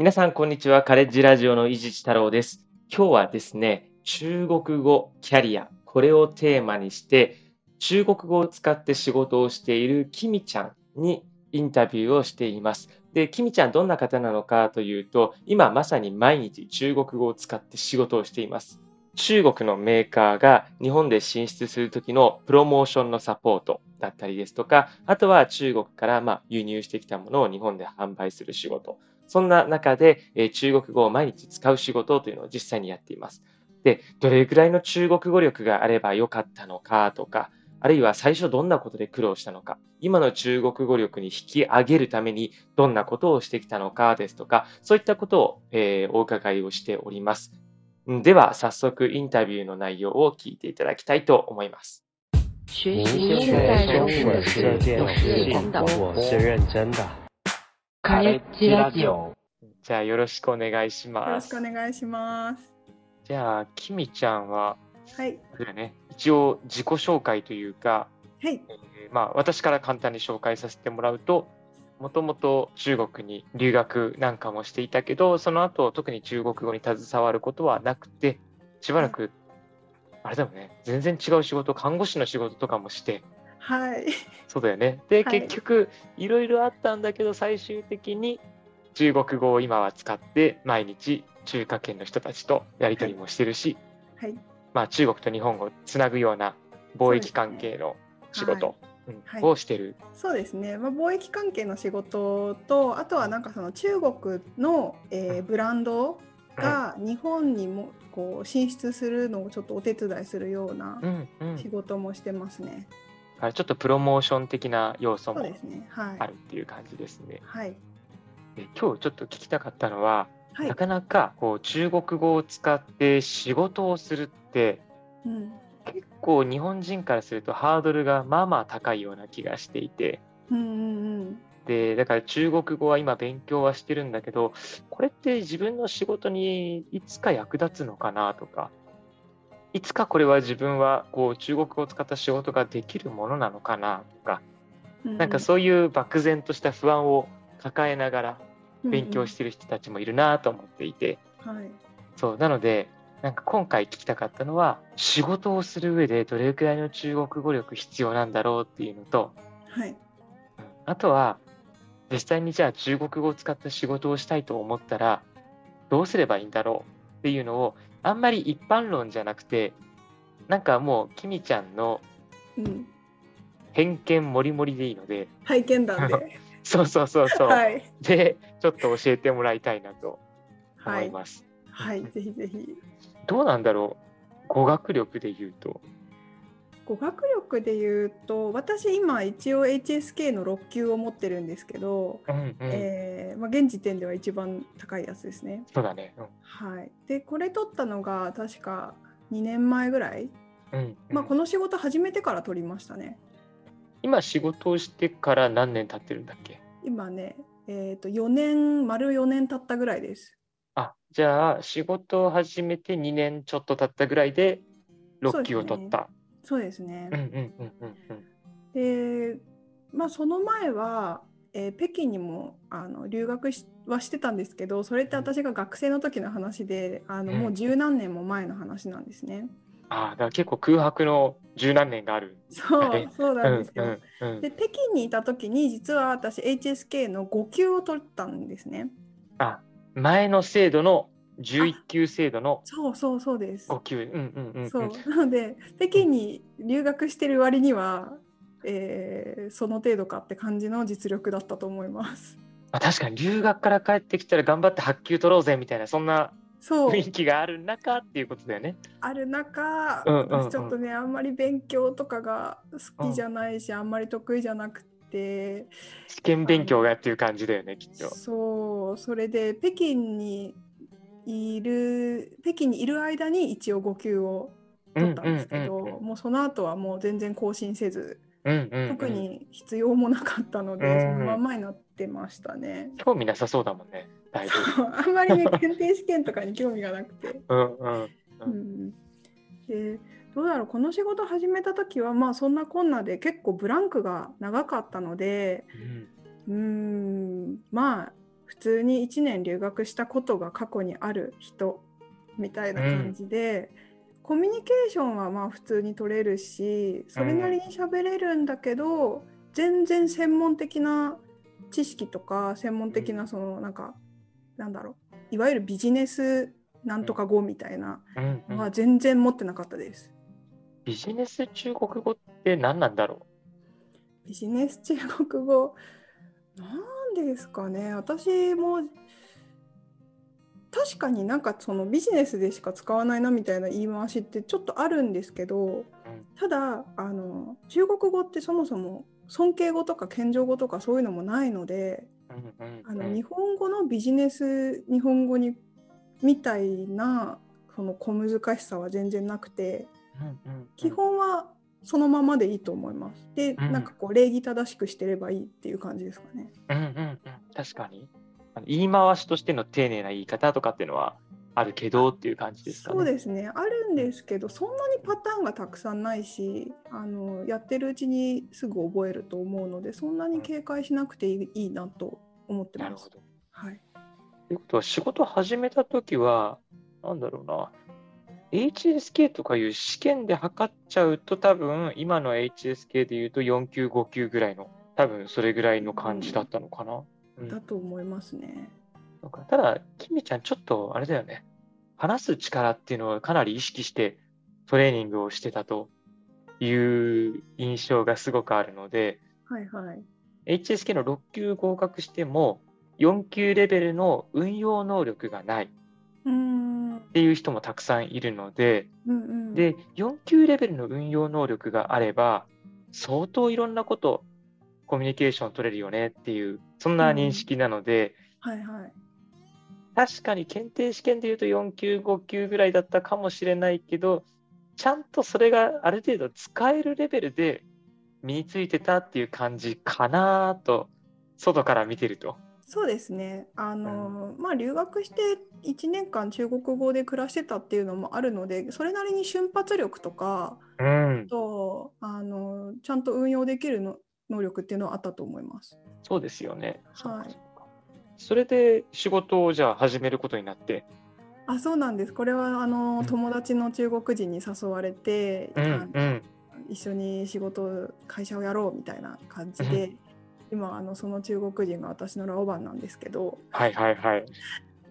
皆さん、こんにちは。カレッジラジオの伊地知太郎です。今日はですね、中国語キャリア、これをテーマにして、中国語を使って仕事をしているキミちゃんにインタビューをしています。で、キミちゃんどんな方なのかというと、今まさに毎日中国語を使って仕事をしています。中国のメーカーが日本で進出する時のプロモーションのサポートだったりですとか、あとは中国からま輸入してきたものを日本で販売する仕事。そんな中で、えー中国語を毎日使う仕事というのを実際にやっています。で、どれくらいの中国語力があればよかったのかとか、あるいは最初どんなことで苦労したのか、今の中国語力に引き上げるためにどんなことをしてきたのかですとか、そういったことを、えーお伺いをしております。んでは、早速インタビューの内容を聞いていただきたいと思います。学习在的是这件事情，我是认真的。カレッジラジオ。じゃあ、よろしくお願いしよろします。くお願いします。じゃあ、きみちゃんは、はい。ね、一応自己紹介というか、はい。えーまあ、私から簡単に紹介させてもらうと、もともと中国に留学なんかもしていたけど、その後特に中国語に携わることはなくて、しばらく、あれだもんね、全然違う仕事、看護師の仕事とかもして、はい。そうだよね。で、はい結局、いろいろあったんだけど、最終的に中国語を今は使って、毎日中華圏の人たちとやり取りもしてるし、はい。まあ、中国と日本をつなぐような貿易関係の仕事、うんはいをしてる。そうですね。まあ、貿易関係の仕事と、あとはなんかその中国の、えーブランドが日本にもこう進出するのをちょっとお手伝いするようなうんうん仕事もしてますね。あちょっとプロモーション的な要素も。あるっていう感じですね。はい。で今日ちょっと聞きたかったのは、はいな。かなかこう中国語を使って仕事をするってうん。結構日本人からするとハードルがまあまあ高いような気がしていてうんうんうん。でだから中国語は今勉強はしてるんだけどこれって自分の仕事にいつか役立つのかなとかいつかこれは自分はこう中国語を使った仕事ができるものなのかなとかうなんかそういう漠然とした不安を抱えながら勉強してる人たちもいるなと思っていて、うんうん。はい。そうなのでなんか今回聞きたかったのは仕事をする上でどれくらいの中国語力必要なんだろうっていうのと、はい。うんあとは実際にじゃあ中国語を使った仕事をしたいと思ったらどうすればいいんだろうっていうのをあんまり一般論じゃなくてなんかもうきみちゃんのうん。偏見もりもりでいいので体験談で。そうそうそうそう、はい。でちょっと教えてもらいたいなと思はいい。ます。はい。ぜひぜひ。どうなんだろう語学力で言うと。語学力で言うと私今一応 HSK の6級を持ってるんですけど、うんうんえーまあ、現時点では一番高いやつですね。そうだね。はい、でこれ取ったのが確か2年前ぐらい、うんうんまあ、この仕事始めてから取りましたね。今仕事をしてから何年経ってるんだっけ？今ね、えー、と4年丸4年経ったぐらいです。あじゃあ仕事を始めて2年ちょっと経ったぐらいで6そうですね級を取った。そうですねで、まあ、その前は、えー北京にもあの留学しはしてたんですけどそれって私が学生の時の話であのうんもう十何年も前の話なんですね。ああだから結構空白の十何年がある。そうそうなんですよ。で北京にいた時に実は私 HSK の5級を取ったんですね。あ前の制度の11級制度のそうそうそうです。5級。うんうんうんうん。そうなので北京に留学してる割には、えーその程度かって感じの実力だったと思います。まあ、確かに留学から帰ってきたら頑張って8級取ろうぜみたいなそんなそう雰囲気がある中っていうことだよね。ある中、うんうんうん私ちょっとねあんまり勉強とかが好きじゃないし、あんまり得意じゃなくて試験勉強がっていう感じだよねきっと。そうそれで北京にいる北京にいる間に一応5級を取ったんですけど、うんうんうんうん。もうその後はもう全然更新せず、うんうんうん。特に必要もなかったので、うんそのまんまになってましたね。興味なさそうだもんね。だいぶ。あんまりね検定試験とかに興味がなくて。うんうんうん、でどうだろうこの仕事始めた時はまあそんなこんなで結構ブランクが長かったのでうん。うーんまあ普通に1年留学したことが過去にある人みたいな感じで、コミュニケーションはまあ普通に取れるしそれなりに喋れるんだけど、全然専門的な知識とか専門的なそのなんか、なんだろういわゆるビジネスなんとか語みたいなうん。うんのは全然持ってなかったです。ビジネス中国語って何なんだろビジネス中国語？なんですかね。私も確かになんかそのビジネスでしか使わないなみたいな言い回しってちょっとあるんですけどただあの中国語ってそもそも尊敬語とか謙譲語とかそういうのもないのであの日本語のビジネス日本語にみたいなその小難しさは全然なくて基本はそのままでいいと思います。で、うんなんかこう礼儀正しくしてればいいっていう感じですかね。うんうんうん、確かに言い回しとしての丁寧な言い方とかっていうのはあるけどっていう感じですかね。そうですねあるんですけどそんなにパターンがたくさんないしあのやってるうちにすぐ覚えると思うのでそんなに警戒しなくていいいいなと思ってます。なるほど。はい、ということは仕事始めた時はなんだろうな HSK とかいう試験で測っちゃうと多分今の HSK でいうと4級5級ぐらいの多分それぐらいの感じだったのかな。うんだと思いますね。なんかただ、きみちゃん、ちょっとあれだよね。話す力っていうのはかなり意識してトレーニングをしてたという印象がすごくあるので、はいはい。HSK の6級合格しても、4級レベルの運用能力がないっうーんうんていう人もたくさんいるので、うん。で、4級レベルの運用能力があれば、相当いろんなこと、コミュニケーション取れるよねっていう、そんな認識なので、はいはい。確かに検定試験でいうと4級、5級ぐらいだったかもしれないけど、ちゃんとそれがある程度使えるレベルで身についてたっていう感じかなと、外から見てると。そうですね。あの、まあ留学して1年間中国語で暮らしてたっていうのもあるので、それなりに瞬発力とか、うん、とあのちゃんと運用できるの能力っていうのはあったと思います。そうですよね。はいかそれで仕事をじゃあ始めることになって、あ、そうなんです。これはあの、うん友達の中国人に誘われて、うん、一緒に仕事会社をやろうみたいな感じで、今あのその中国人が私のラオバンなんですけど、はいはいはい。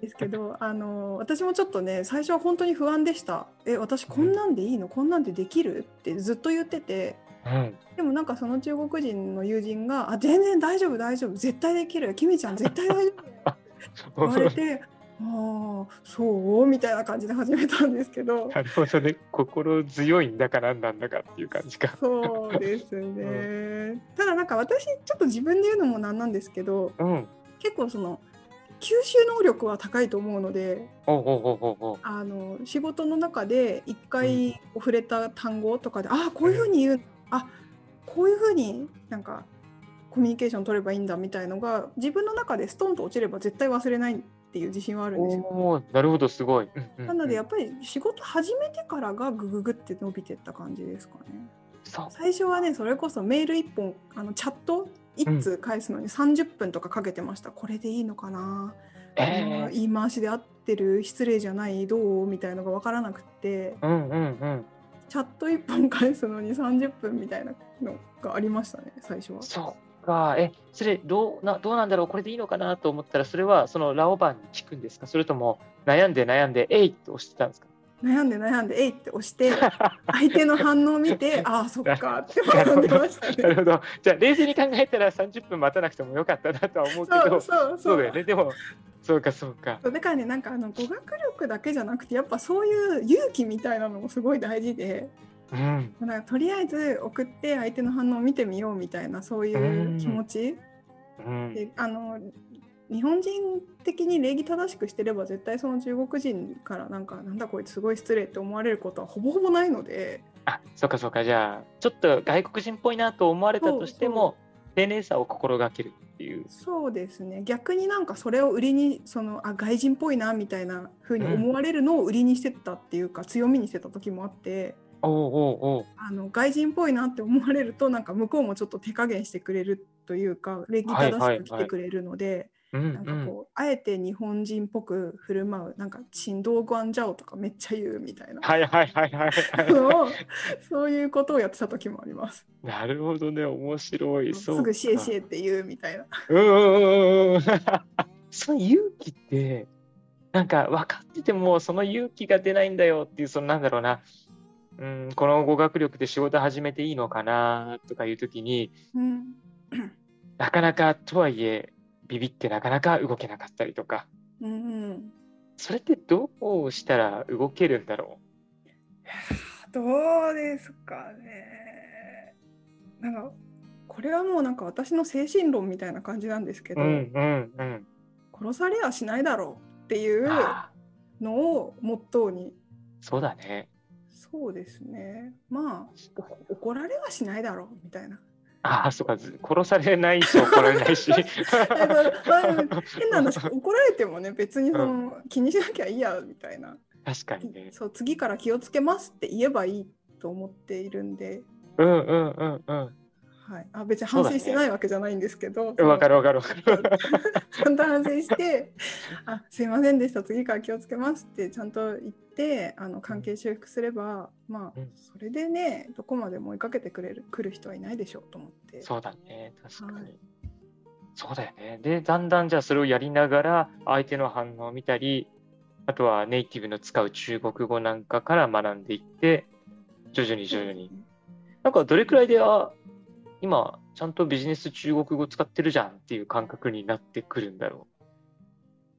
ですけどあの私もちょっとね最初は本当に不安でした。え私こんなんでいいの？こんなんでできる？ってずっと言ってて。うん、でもなんかその中国人の友人が「あ全然大丈夫大丈夫。絶対できる。キミちゃん絶対大丈夫」言われて「ああそう?」みたいな感じで始めたんですけどなるほどね。心強いんだかなんなんだかっていう感じか。そうですね、ただなんか私ちょっと自分で言うのもなんなんですけどうん。結構その吸収能力は高いと思うのであの仕事の中で一回触れた単語とかで、ああこういうふうに言うあこういうふうになんかコミュニケーション取ればいいんだみたいのが自分の中でストンと落ちれば絶対忘れないっていう自信はあるんですよ。なるほど、すごい。うんうんうんなのでやっぱり仕事始めてからがグググって伸びてった感じですかね。最初はねそれこそメール1本あのチャット1通返すのに30分とかかけてました、これでいいのかな、えあーー言い回しで合ってる失礼じゃないどう？みたいのが分からなくってうんうんうん。チャット1本返すのに30分みたいなのがありましたね最初は。か。え、それどうな、どうなんだろうこれでいいのかなと思ったら、それはそのラオバンに聞くんですか？それとも悩んで悩んで、えいって押してたんですか？悩んで悩んで「えい!」って押して 相手の反応を見て ああそっかって学んでましたね。なるほど。じゃあ、冷静に考えたら30分待たなくてもよかったなとは思うけど、そうそうそうだよね。でも、そうかそうか。だからねなんかあの語学力だけじゃなくてやっぱそういう勇気みたいなのもすごい大事でうん。だからとりあえず送って相手の反応を見てみようみたいなそういう気持ちうん。であの日本人的に礼儀正しくしてれば絶対その中国人からなんかなんだこいつすごい失礼って思われることはほぼほぼないのであ、そうかそうか。じゃあ、ちょっと外国人っぽいなと思われたとしても、丁寧さを心がけるっていう。そうですね逆になんかそれを売りにそのあ外人っぽいなみたいな風に思われるのを売りにしてたっていうか、強みにしてた時もあって。あの外人っぽいなって思われるとなんか向こうもちょっと手加減してくれるというか礼儀正しく来てくれるので、うんなんかこう、あえて日本人っぽく振る舞うなんか「チンドーグアンジャオ」とかめっちゃ言うみたいなはいはいはいはいはのをそういうことをやってた時もあります。い。なるほどね、面白い。そうすぐシエシエ。エって言うみたいな。うんうんうんうんうん。その勇気って、なんか分かってても、その勇気が出ないんだよっていう、そのなんだろうな。うん、この語学力で仕事始めていいのかなとかいうときに、うん、なかなかとはいえ、ビビってなかなか動けなかったりとか、うんうんそれってどうしたら動けるんだろどうですかね。なんかこれはもうなんか私の精神論みたいな感じなんですけう。ど、うんうんうん。殺されはしないだろうっていうのをモットーにそうだね。そうですねまあお怒られはしないだろうみたいな。ああ、そうか、ず殺されないし怒られないし。変な話怒られてもね別にその、気にしなきゃいいやみたいな確かにね。そう次から気をつけますって言えばいいと思っているんで、うんうんうんうん。はい、あ別に反省してないわけじゃないんですけど、わかるわかる。わかる。ちゃんと反省して「あすいませんでした。次から気をつけます」ってちゃんと言ってあの関係修復すればまあうん。それでねどこまでも追いかけてくれる来る人はいないでしょうと思って。そうだね、確かに。はい。そうだよね。で、だんだんじゃあそれをやりながら、相手の反応を見たり、あとはネイティブの使う中国語なんかから学んでいって、徐々に徐々に。なんかどれくらいで、あ、今、ちゃんとビジネス中国語使ってるじゃんっていう感覚になってくるんだろ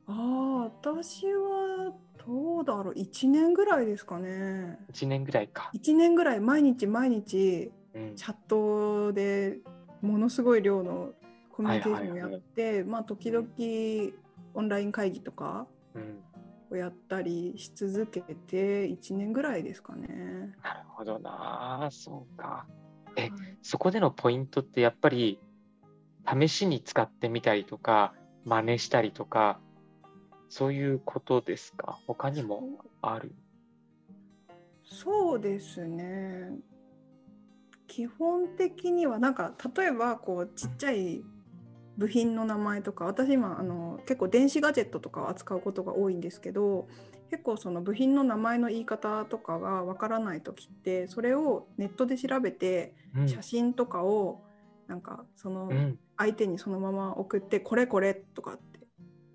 ああ私はどうだろう1年ぐらいですかねう。1年ぐらいか。1年ぐらい毎日毎日うん。チャットでものすごい量のコミュニケーションをやって、まあ時々オンライン会議とかうん。をやったりし続けて1年ぐらいですかね。なるほどな。そうか。えはい。そこでのポイントってやっぱり試しに使ってみたりとか真似したりとかそういうことですか？他にもある？そうですね。基本的にはなんか例えばこうちっちゃい部品の名前とか私今あの結構電子ガジェットとかを扱うことが多いんですけど結構その部品の名前の言い方とかがわからない時ってそれをネットで調べてうん。写真とかをなんかそのうん。相手にそのまま送ってこれこれとかって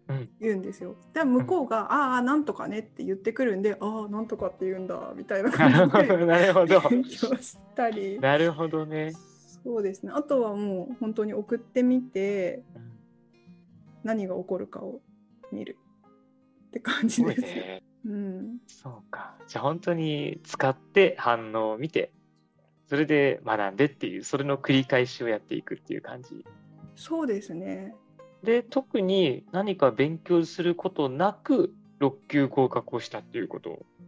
うん。言うんですよ。で向こうが、ああなんとかねって言ってくるんでああなんとかって言うんだみたいな感じで なるほど。勉強したり。なるほどね、そうですね。あとはもう本当に送ってみてうん何が起こるかを見る。って感じです。ね。うん、そうか。じゃあ本当に使って反応を見てそれで学んでっていうそれの繰り返しをやっていくっていう感じ。そうですね。で特に何か勉強することなく6級合格をしたっていうこと。あ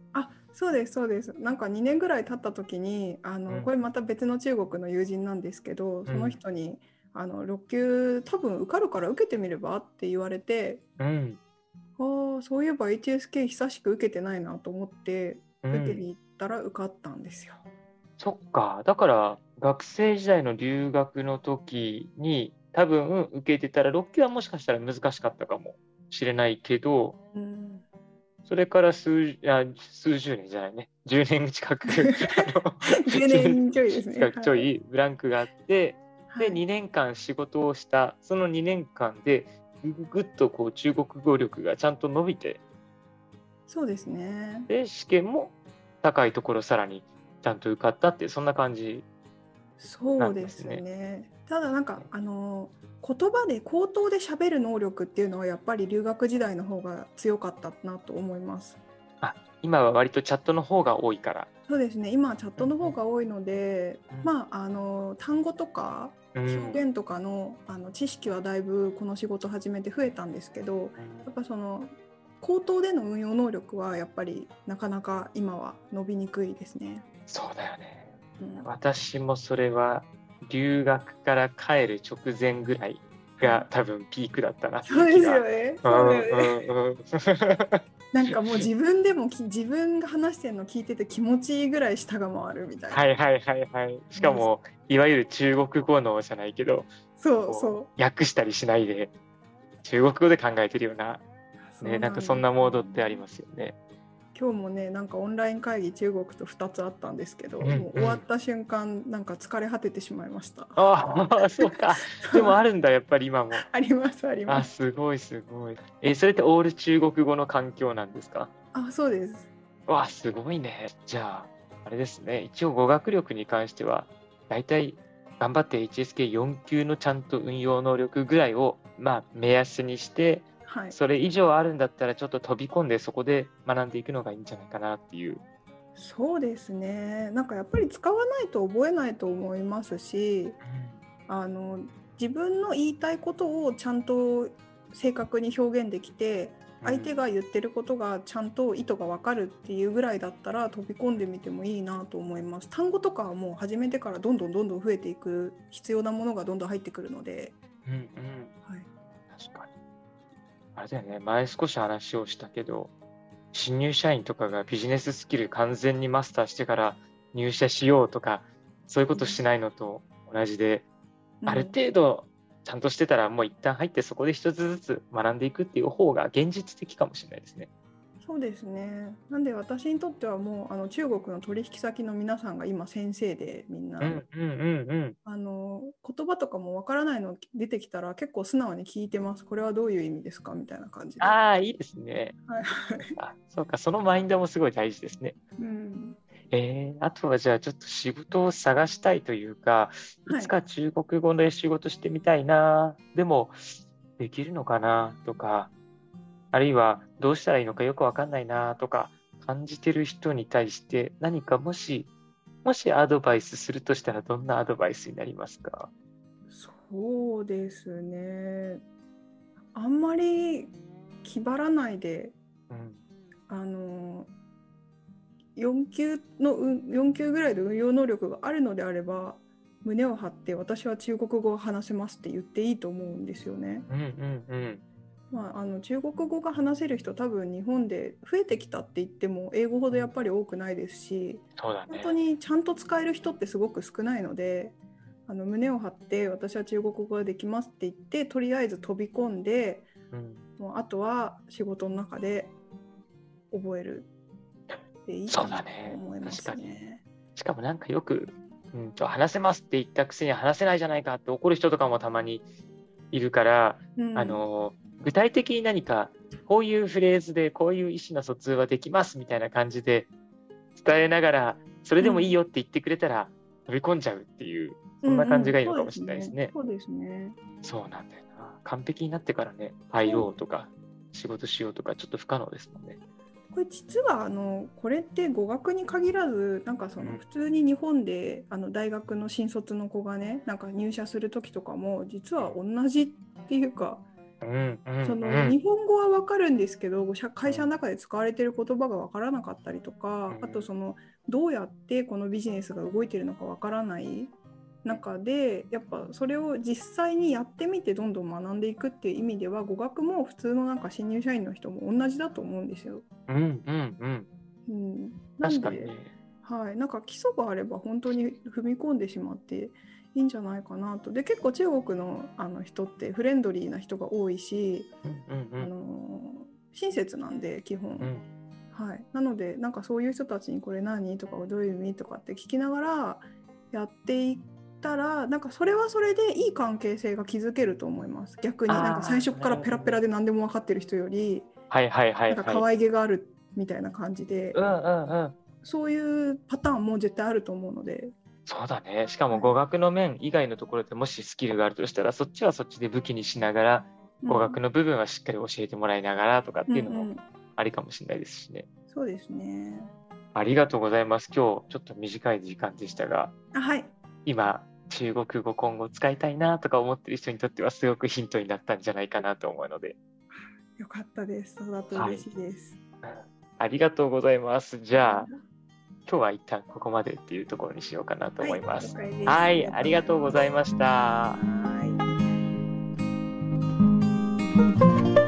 そうですそうです。なんか2年ぐらい経った時にあの、うん。これまた別の中国の友人なんですけどその人に、あの6級多分受かるから受けてみればって言われてうん。ああそういえば HSK 久しく受けてないなと思ってうん、受けに行ったら受かったんですよ。そっか。だから学生時代の留学の時に多分受けてたら6級はもしかしたら難しかったかもしれないけどうん、それから数あ数十年じゃないね10年近く あの10年ちょいですね。近くちょいブランクがあって、はい、で2年間仕事をしたその2年間でぐぐっとこう中国語力がちゃんと伸びてそうですね。で試験も高いところさらにちゃんと受かったってそんな感じそうですなんね。ただなんかあの言葉で口頭で喋る能力っていうのはやっぱり留学時代の方が強かったなと思います。今は割とチャットの方が多いから、そうですね。今はチャットの方が多いので、うんまああの単語とかうん。表現とかの,、あの知識はだいぶこの仕事始めて増えたんですけど、やっぱその口頭での運用能力はやっぱりなかなか今は伸びにくいですね。そうだよね。うん。私もそれは留学から帰る直前ぐらいが多分ピークだったなそうですよね。なんかもう自分でもき自分が話してるの聞いてて気持ちいいぐらい舌が回るみたいな。はいはいはいはいしかもいわゆる中国語のじゃないけどそうこそう訳したりしないで中国語で考えてるような、ね、なんかそんなモードってありますよね。今日もねなんかオンライン会議中国と2つあったんですけど、うんうんもう終わった瞬間なんか疲れ果ててしまいました。ああ、そうか。でもあるんだ、やっぱり今も。ありますありまあ、す。すごいすごい。え、それってオール中国語の環境なんですか？あそうです。わあ、すごいね。じゃあ、あれですね。一応語学力に関しては、大体頑張って HSK4 級のちゃんと運用能力ぐらいを、まあ、目安にして、はい。それ以上あるんだったら、ちょっと飛び込んで、そこで学んでいくのがいいんじゃないかなっていう。そうですね。なんかやっぱり使わないと覚えないと思いますし、あの自分の言いたいことをちゃんと正確に表現できて、相手が言ってることがちゃんと意図がわかるっていうぐらいだったら飛び込んでみてもいいなと思います。単語とかはもう始めてからどんどんどんどん増えていく必要なものがどんどん入ってくるので、うんうん。はい、確かに。あれだよね、前少し話をしたけど、新入社員とかがビジネススキル完全にマスターしてから入社しようとか、そういうことしないのと同じで、ある程度ちゃんとしてたら、もう一旦入ってそこで一つずつ学んでいくっていう方が現実的かもしれないですね。そうですね。なんで私にとってはもうあの中国の取引先の皆さんが今先生でみんな、うんうんうんうん。あの言葉とかもわからないの出てきたら結構素直に聞いてます。これはどういう意味ですか？みたいな感じで。はああ、いいですね。い、あそうか、そのマインドもすごい大事ですね。うん、えー、あとはじゃあちょっと仕事を探したいというか、はいいつか中国語で仕事してみたいな、でもできるのかな？とか、あるいはどうしたらいいのかよくわかんないなとか感じてる人に対して何かもし、もしアドバイスするとしたらどんなアドバイスになりますか？そうですね。あんまり気張らないで、うん。あの4級の運4級ぐらいで運用能力があるのであれば胸を張って私は中国語を話せますって言っていいと思うんですよね。うんうんうん。まあ、あの中国語が話せる人多分日本で増えてきたって言っても英語ほどやっぱり多くないですしそうだね。本当にちゃんと使える人ってすごく少ないのであの胸を張って私は中国語ができますって言ってとりあえず飛び込んでうん、もうあとは仕事の中で覚えるでいいかなとそうだね思います確かね。しかもなんかよく、うんと、話せますって言ったくせに話せないじゃないかって怒る人とかもたまにいるから、うんあの具体的に何かこういうフレーズでこういう意思の疎通はできますみたいな感じで伝えながらそれでもいいよって言ってくれたら飛び込んじゃうっていう、そんな感じがいいのかもしれないですね。そうですね。そうなんだよな完璧になってからね入ろうとか仕事しようとかちょっと不可能ですもんね。これ実はあのこれって語学に限らずなんかそのうん普通に日本であの大学の新卒の子がねなんか入社する時とかも実は同じっていうかそのうん日本語は分かるんですけど社会社の中で使われてる言葉が分からなかったりとかうん。あとそのどうやってこのビジネスが動いてるのか分からない。中でやっぱそれを実際にやってみてどんどん学んでいくっていう意味では語学も普通のなんか新入社員の人も同じだと思うんですよ。うんうんうんうん、なんでね。はい、なんか基礎があれば本当に踏み込んでしまっていいんじゃないかなと。で結構中国のあの人ってフレンドリーな人が多いし、うんうんあの親切なんで基本、うん。はい、なのでなんかそういう人たちにこれ何とかどういう意味とかって聞きながらやっていったらなんかそれはそれでいい関係性が築けると思います。逆になんか最初からペラペラで何でも分かってる人よりはいはいはない。んか可はい。愛げがあるみたいな感じで、うんうんうん。そういうパターンも絶対あると思うので、そうだね。しかも語学の面以外のところでもしスキルがあるとしたら、そっちはそっちで武器にしながら、語学の部分はしっかり教えてもらいながらとかっていうのもうんうんありかもしれないですしね。そうですね。ありがとうございます。今日ちょっと短い時間でしたが、あはい。今、中国語今後使いたいなとか思ってる人にとってはすごくヒントになったんじゃないかなと思うので、よかったです。そうだと嬉しいです。ありがとうございます。じゃあ、今日は一旦ここまでっていうところにしようかなと思います。はいはい、ありがとうございました。はい。